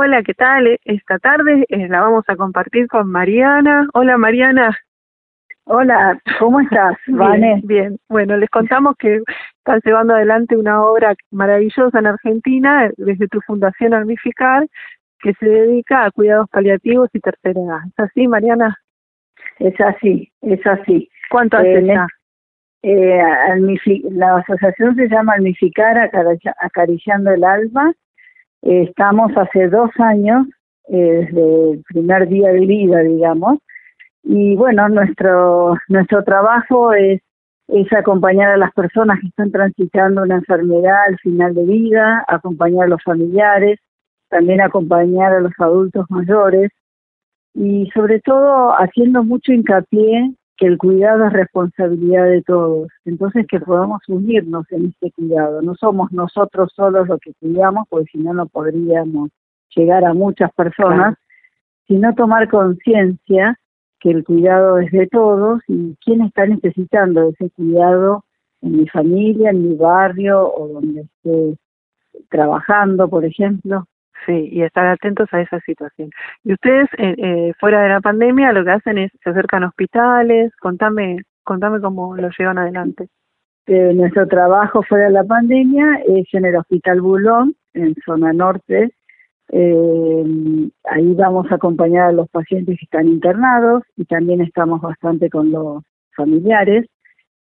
Hola, ¿qué tal? Esta tarde eh, la vamos a compartir con Mariana. Hola, Mariana. Hola, ¿cómo estás, Vane? Bien, Bueno, les contamos que estás llevando adelante una obra maravillosa en Argentina desde tu fundación Armificar, que se dedica a cuidados paliativos y tercera edad. ¿Es así, Mariana? Es así, es así. ¿Cuánto hace eh, eh, la asociación se llama Almificar Acariciando el Alma. Estamos hace dos años, eh, desde el primer día de vida, digamos, y bueno, nuestro, nuestro trabajo es, es acompañar a las personas que están transitando una enfermedad al final de vida, acompañar a los familiares, también acompañar a los adultos mayores y sobre todo haciendo mucho hincapié que el cuidado es responsabilidad de todos, entonces que podamos unirnos en este cuidado. No somos nosotros solos los que cuidamos, porque si no, no podríamos llegar a muchas personas, sino tomar conciencia que el cuidado es de todos y quién está necesitando ese cuidado en mi familia, en mi barrio o donde esté trabajando, por ejemplo. Sí, y estar atentos a esa situación. Y ustedes, eh, eh, fuera de la pandemia, lo que hacen es se acercan a hospitales. Contame, contame cómo lo llevan adelante. Eh, nuestro trabajo fuera de la pandemia es en el Hospital Bulón, en zona norte. Eh, ahí vamos a acompañar a los pacientes que están internados y también estamos bastante con los familiares.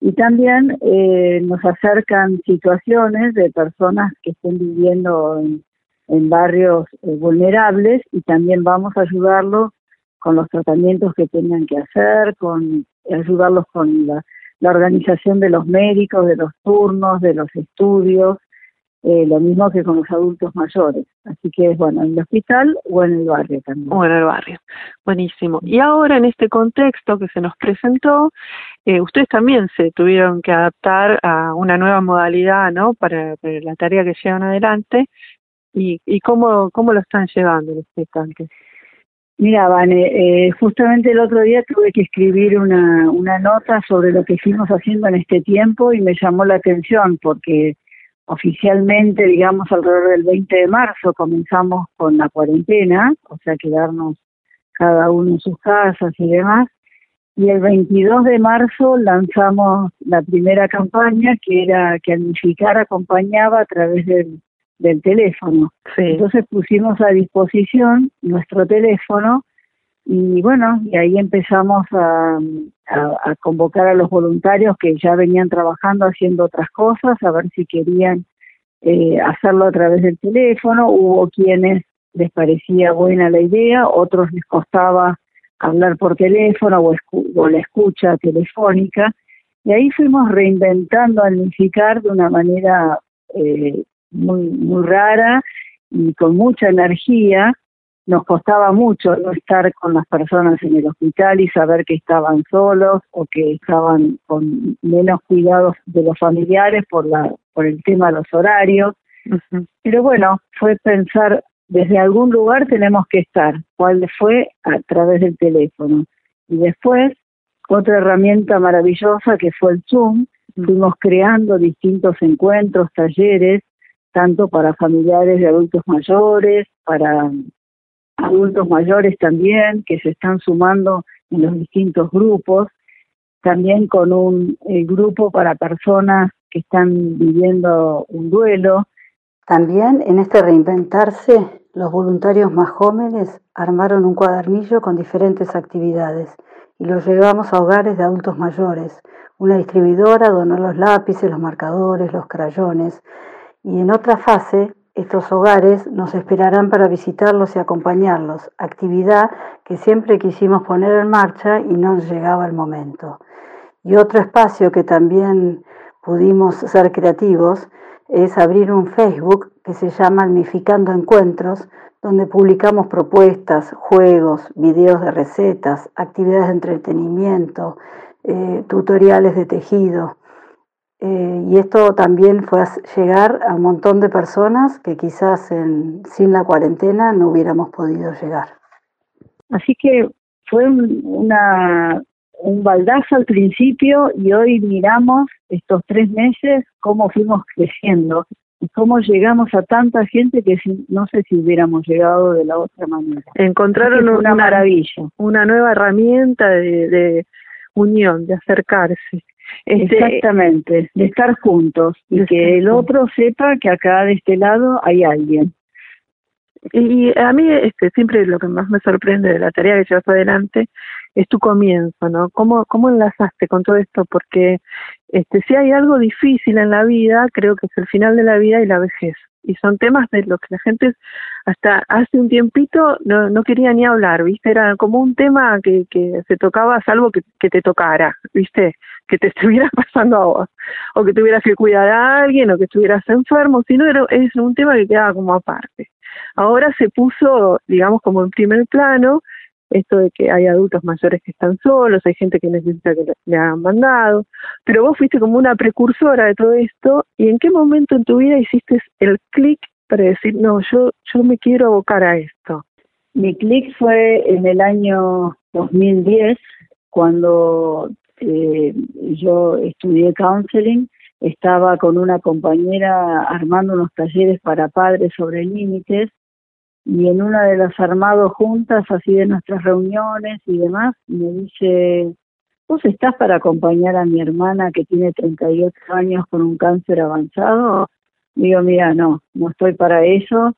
Y también eh, nos acercan situaciones de personas que estén viviendo en en barrios eh, vulnerables y también vamos a ayudarlos con los tratamientos que tengan que hacer, con ayudarlos con la, organización de los médicos, de los turnos, de los estudios, eh, lo mismo que con los adultos mayores. Así que es bueno, en el hospital o en el barrio también. O en el barrio. Buenísimo. Y ahora en este contexto que se nos presentó, eh, ustedes también se tuvieron que adaptar a una nueva modalidad, ¿no? Para, para la tarea que llevan adelante y, y cómo, cómo lo están llevando los gestantes. Mira, Vane, eh, justamente el otro día tuve que escribir una, una nota sobre lo que fuimos haciendo en este tiempo y me llamó la atención porque oficialmente, digamos, alrededor del 20 de marzo comenzamos con la cuarentena, o sea, quedarnos cada uno en sus casas y demás. Y el 22 de marzo lanzamos la primera campaña que era que Almificar acompañaba a través del del teléfono. Entonces pusimos a disposición nuestro teléfono y bueno, y ahí empezamos a, a, convocar a los voluntarios que ya venían trabajando haciendo otras cosas, a ver si querían eh, hacerlo a través del teléfono. Hubo quienes les parecía buena la idea, otros les costaba hablar por teléfono o, o la escucha telefónica. Y ahí fuimos reinventando al unificar de una manera eh, muy, muy rara y con mucha energía. Nos costaba mucho no estar con las personas en el hospital y saber que estaban solos o que estaban con menos cuidados de los familiares por, la, por el tema de los horarios. Pero bueno, fue pensar, desde algún lugar tenemos que estar. ¿Cuál fue? A través del teléfono. Y después, otra herramienta maravillosa que fue el Zoom, fuimos creando distintos encuentros, talleres, tanto para familiares de adultos mayores, para adultos mayores también, que se están sumando en los distintos grupos, también con un eh, grupo para personas que están viviendo un duelo. También en este reinventarse, los voluntarios más jóvenes armaron un cuadernillo con diferentes actividades y lo llevamos a hogares de adultos mayores. Una distribuidora donó los lápices, los marcadores, los crayones y en otra fase, estos hogares nos esperarán para visitarlos y acompañarlos, actividad que siempre quisimos poner en marcha y no llegaba el momento. Y otro espacio que también pudimos ser creativos es abrir un Facebook que se llama Almificando Encuentros, donde publicamos propuestas, juegos, videos de recetas, actividades de entretenimiento, eh, tutoriales de tejido. Eh, y esto también fue a llegar a un montón de personas que quizás sin la cuarentena no hubiéramos podido llegar. Así que fue un, una, un baldazo al principio y hoy miramos estos tres meses cómo fuimos creciendo y cómo llegamos a tanta gente que no sé si hubiéramos llegado de la otra manera. Encontraron una, maravilla. Una nueva herramienta de, unión, de acercarse. Este, Exactamente, de estar juntos y que el otro sepa que acá de este lado hay alguien. Y a mí este, siempre lo que más me sorprende de la tarea que llevas adelante es tu comienzo, ¿no? ¿Cómo, cómo enlazaste con todo esto? Porque este, si hay algo difícil en la vida, creo que es el final de la vida y la vejez. Y son temas de los que la gente hasta hace un tiempito no, no quería ni hablar, ¿viste? Era como un tema que, que se tocaba salvo que, que te tocara, ¿viste? Que te estuviera pasando a vos, o que tuvieras que cuidar a alguien, o que estuvieras enfermo, sino era, es un tema que quedaba como aparte. Ahora se puso, digamos, como en primer plano esto de que hay adultos mayores que están solos, hay gente que necesita que le hagan mandado, pero vos fuiste como una precursora de todo esto, ¿y en qué momento en tu vida hiciste el clic para decir, no, yo, yo me quiero abocar a esto? Mi clic fue en el año 2010, cuando eh, yo estudié counseling, estaba con una compañera armando unos talleres para padres sobre límites y en una de las armados juntas, así de nuestras reuniones y demás, me dice, ¿vos estás para acompañar a mi hermana que tiene 38 años con un cáncer avanzado? Digo, mira, no, no estoy para eso.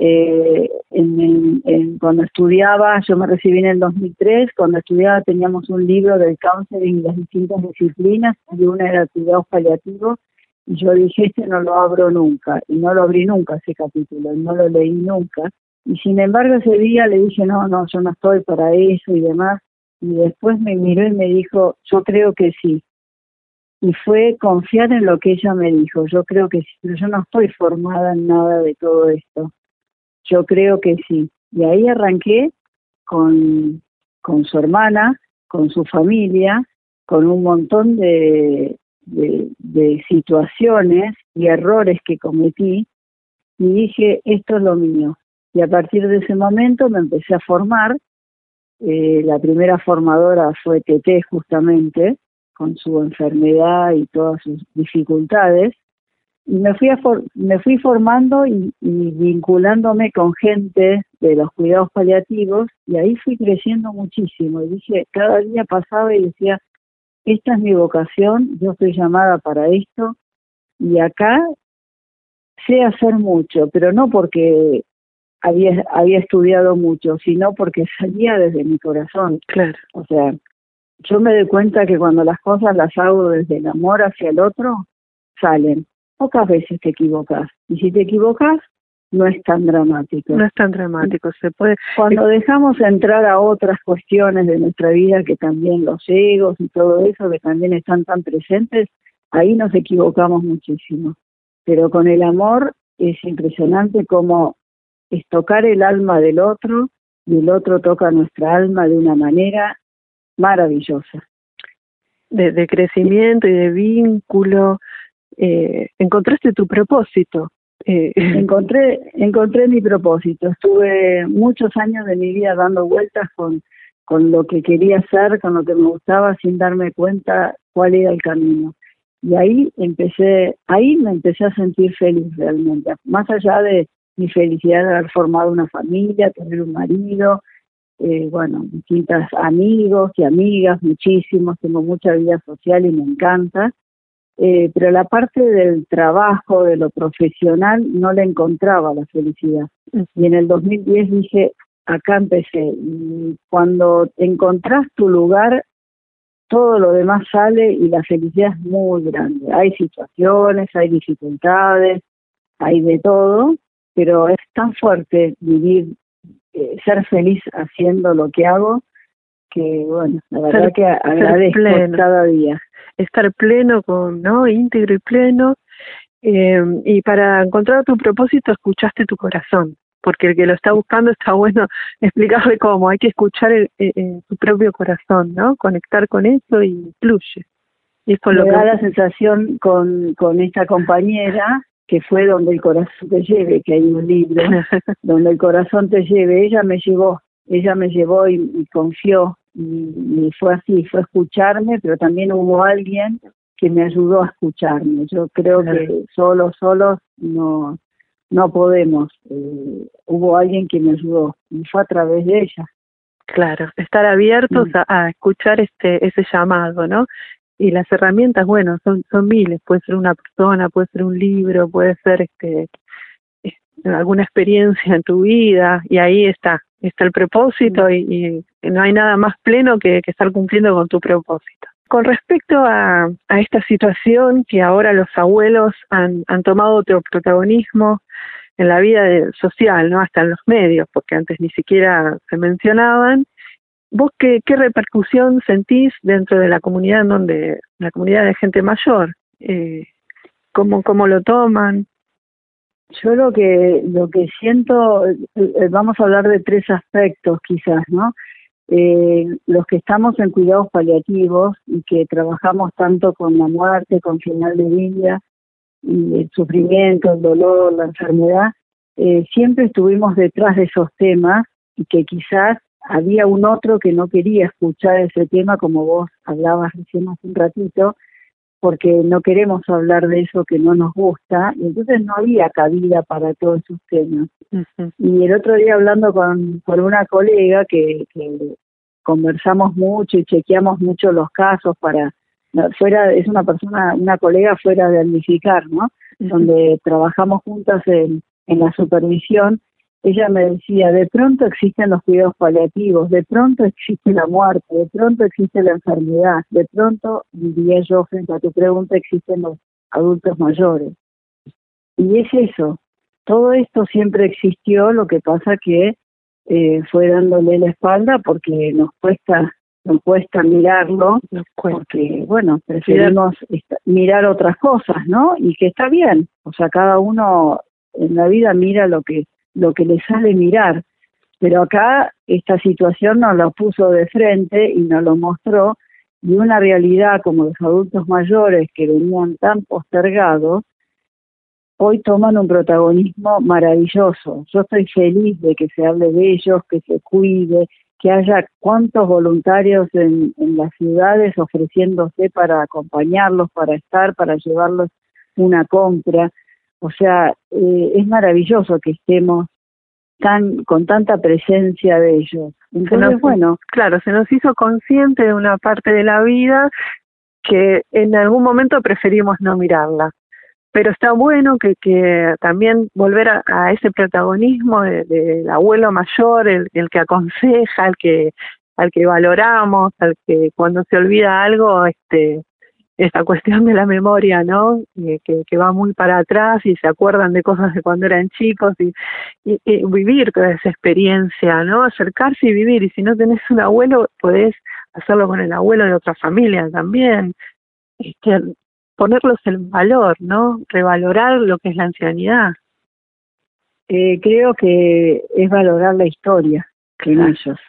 Eh, en, en, cuando estudiaba, yo me recibí en el 2003, cuando estudiaba teníamos un libro del cáncer en las distintas disciplinas, y una era cuidados paliativos, y yo dije, este no lo abro nunca, y no lo abrí nunca ese capítulo, y no lo leí nunca. Y sin embargo ese día le dije, no, no, yo no estoy para eso y demás. Y después me miró y me dijo, yo creo que sí. Y fue confiar en lo que ella me dijo, yo creo que sí, pero yo no estoy formada en nada de todo esto. Yo creo que sí. Y ahí arranqué con, con su hermana, con su familia, con un montón de, de, de situaciones y errores que cometí y dije, esto es lo mío, y a partir de ese momento me empecé a formar. Eh, la primera formadora fue TT justamente, con su enfermedad y todas sus dificultades. Y me fui, a me fui formando y, y vinculándome con gente de los cuidados paliativos y ahí fui creciendo muchísimo. Y dije, cada día pasaba y decía, esta es mi vocación, yo estoy llamada para esto y acá sé hacer mucho, pero no porque había, había estudiado mucho, sino porque salía desde mi corazón. Claro. O sea, yo me doy cuenta que cuando las cosas las hago desde el amor hacia el otro, salen. Pocas veces te equivocas. Y si te equivocas, no es tan dramático. No es tan dramático, se puede. Cuando dejamos entrar a otras cuestiones de nuestra vida, que también los egos y todo eso, que también están tan presentes, ahí nos equivocamos muchísimo. Pero con el amor es impresionante cómo es tocar el alma del otro y el otro toca nuestra alma de una manera maravillosa. De, crecimiento y de vínculo. Eh, encontraste tu propósito. Eh. Encontré, encontré mi propósito. Estuve muchos años de mi vida dando vueltas con, con lo que quería hacer, con lo que me gustaba, sin darme cuenta cuál era el camino. Y ahí empecé, ahí me empecé a sentir feliz realmente, más allá de, mi felicidad de haber formado una familia, tener un marido, eh, bueno, distintos amigos y amigas, muchísimos, tengo mucha vida social y me encanta, eh, pero la parte del trabajo, de lo profesional, no le encontraba la felicidad. Y en el 2010 dije, acá empecé, y cuando encontrás tu lugar, todo lo demás sale y la felicidad es muy grande. Hay situaciones, hay dificultades, hay de todo, pero es tan fuerte vivir, eh, ser feliz haciendo lo que hago, que bueno, la verdad que agradezco cada día. Estar pleno con, ¿no? íntegro y pleno. Eh, y para encontrar tu propósito escuchaste tu corazón, porque el que lo está buscando está bueno explicarle cómo, hay que escuchar el, tu propio corazón, ¿no? Conectar con eso y fluye. Y eso Me da la sensación con, con esta compañera que fue donde el corazón te lleve, que hay un libro, donde el corazón te lleve, ella me llevó, ella me llevó y, confió, y, fue así, fue escucharme, pero también hubo alguien que me ayudó a escucharme. Yo creo que solo, solos no, no podemos. Eh, hubo alguien que me ayudó y fue a través de ella. Claro, estar abiertos mm. a, escuchar este ese llamado, ¿no? Y las herramientas, bueno, son son miles. Puede ser una persona, puede ser un libro, puede ser este alguna experiencia en tu vida y ahí está está el propósito y, no hay nada más pleno que, que estar cumpliendo con tu propósito. Con respecto a, a, esta situación que ahora los abuelos han, han tomado otro protagonismo en la vida social, no hasta en los medios, porque antes ni siquiera se mencionaban. ¿Vos qué, qué repercusión sentís dentro de la comunidad donde, la comunidad de gente mayor? Eh, ¿cómo, ¿Cómo lo toman? Yo lo que lo que siento, eh, eh, vamos a hablar de tres aspectos quizás, ¿no? Eh, los que estamos en cuidados paliativos y que trabajamos tanto con la muerte, con final de vida, y el sufrimiento, el dolor, la enfermedad, siempre estuvimos detrás de esos temas y que quizás había un otro que no quería escuchar ese tema como vos hablabas recién hace un ratito, porque no queremos hablar de eso que no nos gusta, y entonces no había cabida para todos esos temas. Y el otro día hablando con, con una colega que, que conversamos mucho y chequeamos mucho los casos para fuera es una persona una colega fuera de Almificar, ¿no? Donde trabajamos juntas en, en la supervisión ella me decía, de pronto existen los cuidados paliativos, de pronto existe la muerte, de pronto existe la enfermedad, de pronto, diría yo frente a tu pregunta, existen los adultos mayores. Y es eso, todo esto siempre existió, lo que pasa que eh, fue dándole la espalda porque nos cuesta nos cuesta mirarlo, porque, bueno, preferimos mirar otras cosas, ¿no? Y que está bien, o sea, cada uno en la vida mira lo que lo que le sale mirar. Pero acá esta situación nos lo puso de frente y nos lo mostró y una realidad como los adultos mayores que venían tan postergados, hoy toman un protagonismo maravilloso. Yo estoy feliz de que se hable de ellos, que se cuide, que haya cuantos voluntarios en, en las ciudades ofreciéndose para acompañarlos, para estar, para llevarlos una compra. O sea, eh, es maravilloso que estemos tan con tanta presencia de ellos. Entonces, bueno, claro, se nos hizo consciente de una parte de la vida que en algún momento preferimos no mirarla. Pero está bueno que, que también volver a, ese protagonismo del de, abuelo mayor, el, el que aconseja, el que al que valoramos, al que cuando se olvida algo, este esta cuestión de la memoria, ¿no? Eh, que, que, va muy para atrás y se acuerdan de cosas de cuando eran chicos y, y, vivir toda esa experiencia, ¿no? Acercarse y vivir. Y si no tenés un abuelo, podés hacerlo con el abuelo de otra familia también. Este, ponerlos en valor, ¿no? Revalorar lo que es la ancianidad. Eh, creo que es valorar la historia en ellos.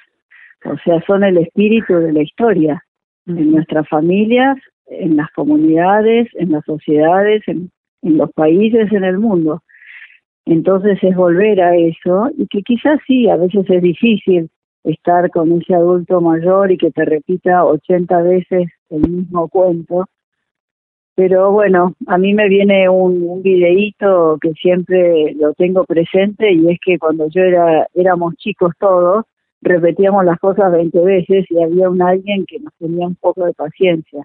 O sea, son el espíritu de la historia en nuestras familias en las comunidades, en las sociedades, en, en los países, en el mundo. Entonces es volver a eso y que quizás sí, a veces es difícil estar con ese adulto mayor y que te repita 80 veces el mismo cuento. Pero bueno, a mí me viene un, un videíto que siempre lo tengo presente y es que cuando yo era éramos chicos todos, repetíamos las cosas 20 veces y había un alguien que nos tenía un poco de paciencia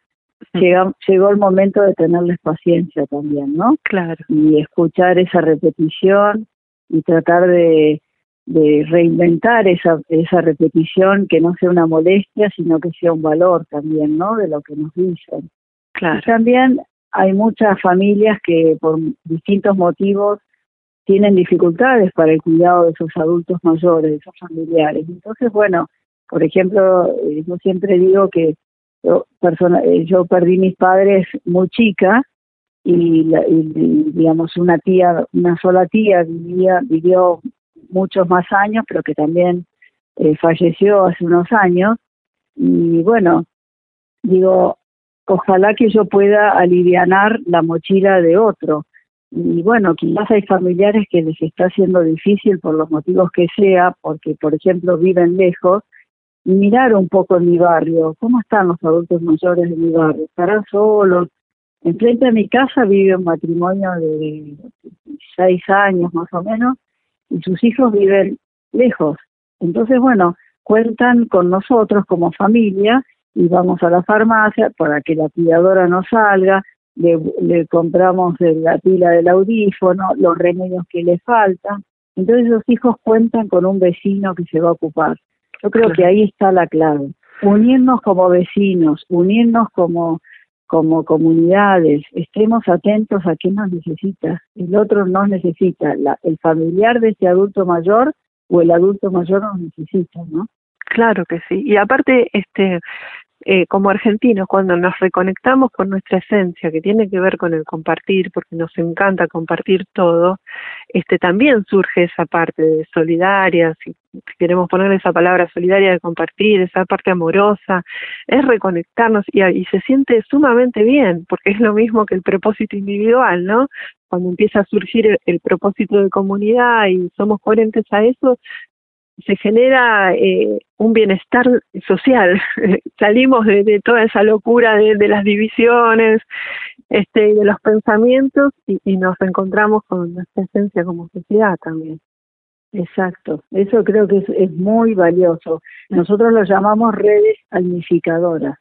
llegó el momento de tenerles paciencia también, ¿no? Claro. Y escuchar esa repetición y tratar de, de reinventar esa, esa repetición, que no sea una molestia, sino que sea un valor también, ¿no? De lo que nos dicen. Claro. Y también hay muchas familias que por distintos motivos tienen dificultades para el cuidado de sus adultos mayores, de sus familiares. Entonces, bueno, por ejemplo, eh, yo siempre digo que yo, persona, eh, yo perdí mis padres muy chica y, digamos una tía, una sola tía vivía, vivió muchos más años, pero que también eh, falleció hace unos años. Y bueno, digo, ojalá que yo pueda alivianar la mochila de otro. Y bueno, quizás hay familiares que les está haciendo difícil por los motivos que sea, porque por ejemplo viven lejos, mirar un poco en mi barrio, cómo están los adultos mayores de mi barrio, estarán solos, Enfrente de mi casa vive un matrimonio de seis años más o menos y sus hijos viven lejos. Entonces, bueno, cuentan con nosotros como familia y vamos a la farmacia para que la cuidadora no salga, le, le compramos la pila del audífono, los remedios que le faltan. Entonces los hijos cuentan con un vecino que se va a ocupar. Yo creo que ahí está la clave. Unirnos como vecinos, unirnos como como comunidades, estemos atentos a quién nos necesita. El otro nos necesita, la, el familiar de este adulto mayor o el adulto mayor nos necesita, ¿no? Claro que sí. Y aparte, este, eh, como argentinos, cuando nos reconectamos con nuestra esencia, que tiene que ver con el compartir, porque nos encanta compartir todo, este, también surge esa parte de solidaria, si, queremos poner esa palabra solidaria de compartir, esa parte amorosa, es reconectarnos y, y se siente sumamente bien, porque es lo mismo que el propósito individual, ¿no? Cuando empieza a surgir el propósito de comunidad y somos coherentes a eso, se genera eh, un bienestar social. Salimos de, toda esa locura de, las divisiones, este, de los pensamientos y, y, nos encontramos con nuestra esencia como sociedad también. Exacto, eso creo que es, es muy valioso. Nosotros lo llamamos redes almificadoras,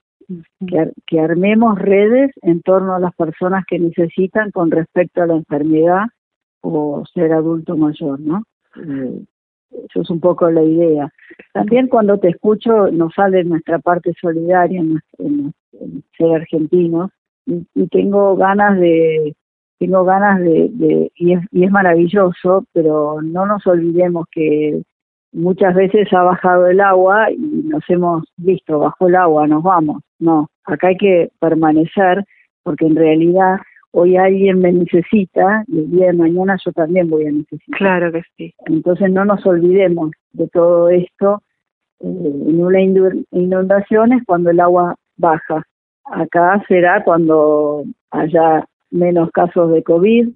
que, que armemos redes en torno a las personas que necesitan con respecto a la enfermedad o ser adulto mayor, ¿no? Eh, eso es un poco la idea. También cuando te escucho nos sale nuestra parte solidaria en, ser argentinos y, tengo ganas de tengo ganas de, de y, es, y es maravilloso, pero no nos olvidemos que muchas veces ha bajado el agua y nos hemos visto, bajó el agua, nos vamos. No, acá hay que permanecer porque en realidad hoy alguien me necesita y el día de mañana yo también voy a necesitar. Claro que sí. Entonces no nos olvidemos de todo esto. Eh, en una inundación es cuando el agua baja. Acá será cuando haya menos casos de COVID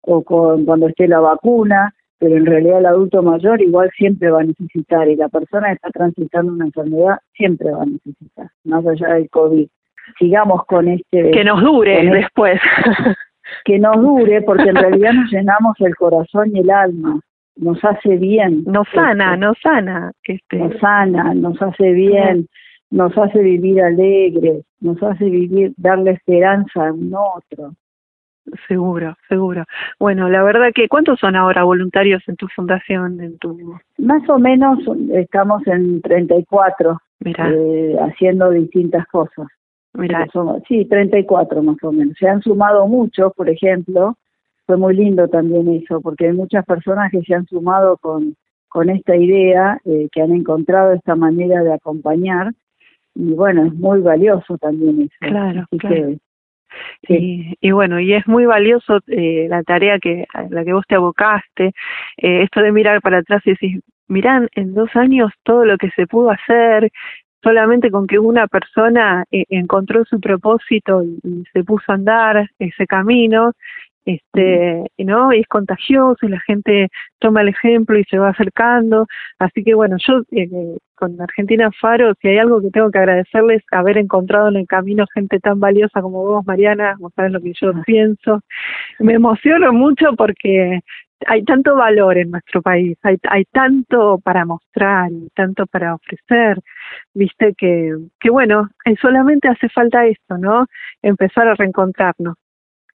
o cuando esté la vacuna, pero en realidad el adulto mayor igual siempre va a necesitar y la persona que está transitando una enfermedad siempre va a necesitar, más allá del COVID sigamos con este... Que nos dure después. que nos dure, porque en realidad nos llenamos el corazón y el alma, nos hace bien. Nos sana, nos sana. Este... Nos sana, nos hace bien, nos hace vivir alegres, nos hace vivir, darle esperanza a un otro. Seguro, seguro. Bueno, la verdad que, ¿cuántos son ahora voluntarios en tu fundación? En tu... Más o menos estamos en 34, eh, haciendo distintas cosas. Mira. Sí, 34 más o menos. Se han sumado muchos, por ejemplo. Fue muy lindo también eso, porque hay muchas personas que se han sumado con, con esta idea, eh, que han encontrado esta manera de acompañar. Y bueno, es muy valioso también eso. Claro, claro. sí. y, bueno, y es muy valioso eh, la tarea que la que vos te abocaste, eh, esto de mirar para atrás y decir, mirá, en dos años todo lo que se pudo hacer, solamente con que una persona eh, encontró su propósito y, se puso a andar ese camino, este, ¿no? Y es contagioso y la gente toma el ejemplo y se va acercando. Así que bueno, yo eh, con Argentina Faro, si hay algo que tengo que agradecerles, haber encontrado en el camino gente tan valiosa como vos, Mariana, vos sabes lo que yo pienso. Me emociono mucho porque hay tanto valor en nuestro país, hay, hay tanto para mostrar tanto para ofrecer, viste que, que bueno, eh, solamente hace falta esto, ¿no? Empezar a reencontrarnos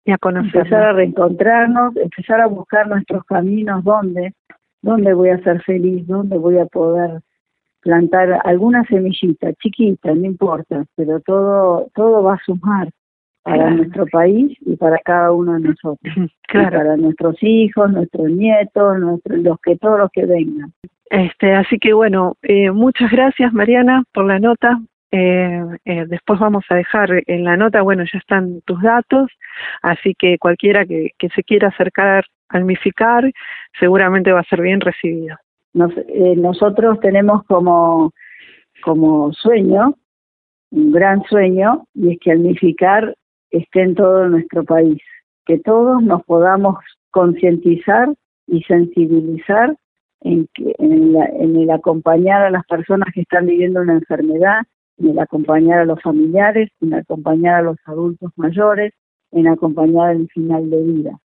y a conocer. Empezar a reencontrarnos, empezar a buscar nuestros caminos, dónde, dónde voy a ser feliz, dónde voy a poder plantar alguna semillita, chiquita, no importa, pero todo, todo va a sumar para nuestro país y para cada uno de nosotros. Claro. para nuestros hijos, nuestros nietos, nuestros, los que todos los que vengan. Este, así que bueno, eh, muchas gracias Mariana por la nota. Eh, eh, después vamos a dejar en la nota, bueno, ya están tus datos, así que cualquiera que, que se quiera acercar al MIFICAR seguramente va a ser bien recibido. Nos, eh, nosotros tenemos como, como sueño, un gran sueño, y es que al MIFICAR esté en todo nuestro país, que todos nos podamos concientizar y sensibilizar en, que, en, el acompañar a las personas que están viviendo una enfermedad, en el acompañar a los familiares, en acompañar a los adultos mayores, en acompañar el final de vida.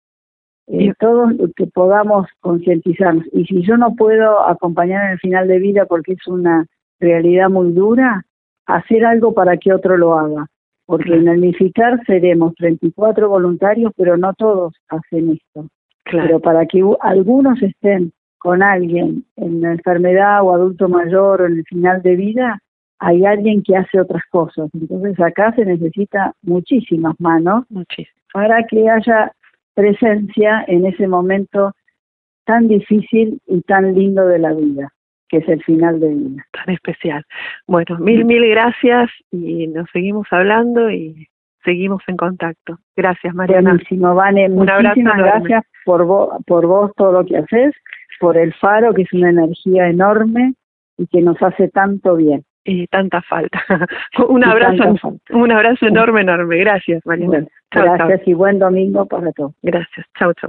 Eh, todos que podamos concientizarnos. Y si yo no puedo acompañar en el final de vida porque es una realidad muy dura, hacer algo para que otro lo haga. Porque en el MIFICAR seremos 34 voluntarios, pero no todos hacen esto. Pero para que algunos estén con alguien en la enfermedad o adulto mayor o en el final de vida, hay alguien que hace otras cosas. Entonces acá se necesita muchísimas manos para que haya presencia en ese momento tan difícil y tan lindo de la vida, que es el final de vida. Tan especial. Bueno, mil, mil gracias y nos seguimos hablando y seguimos en contacto. Gracias, Mariana. Buenísimo, Vane. Muchísimas gracias por vos, por vos todo lo que haces, por el faro, que es una energía enorme y que nos hace tanto bien. Y tanta falta. un abrazo, un abrazo enorme, enorme. Gracias, Mariana. Gracias y buen domingo para todos. Gracias. Chao, chao.